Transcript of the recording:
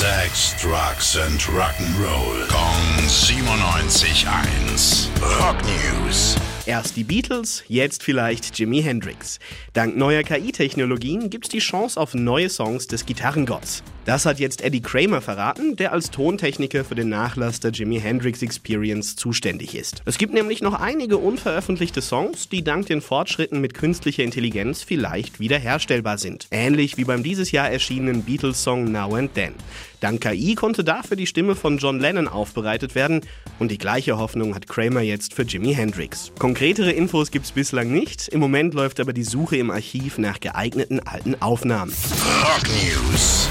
Sex, Drugs and Rock'n'Roll. Kong 97.1. Rock News. Erst die Beatles, jetzt vielleicht Jimi Hendrix. Dank neuer KI-Technologien gibt's die Chance auf neue Songs des Gitarrengotts. Das hat jetzt Eddie Kramer verraten, der als Tontechniker für den Nachlass der Jimi Hendrix Experience zuständig ist. Es gibt nämlich noch einige unveröffentlichte Songs, die dank den Fortschritten mit künstlicher Intelligenz vielleicht wiederherstellbar sind. Ähnlich wie beim dieses Jahr erschienenen Beatles-Song Now and Then. Dank KI konnte dafür die Stimme von John Lennon aufbereitet werden und die gleiche Hoffnung hat Kramer jetzt für Jimi Hendrix. Konkretere Infos gibt's bislang nicht, im Moment läuft aber die Suche im Archiv nach geeigneten alten Aufnahmen. Rock News.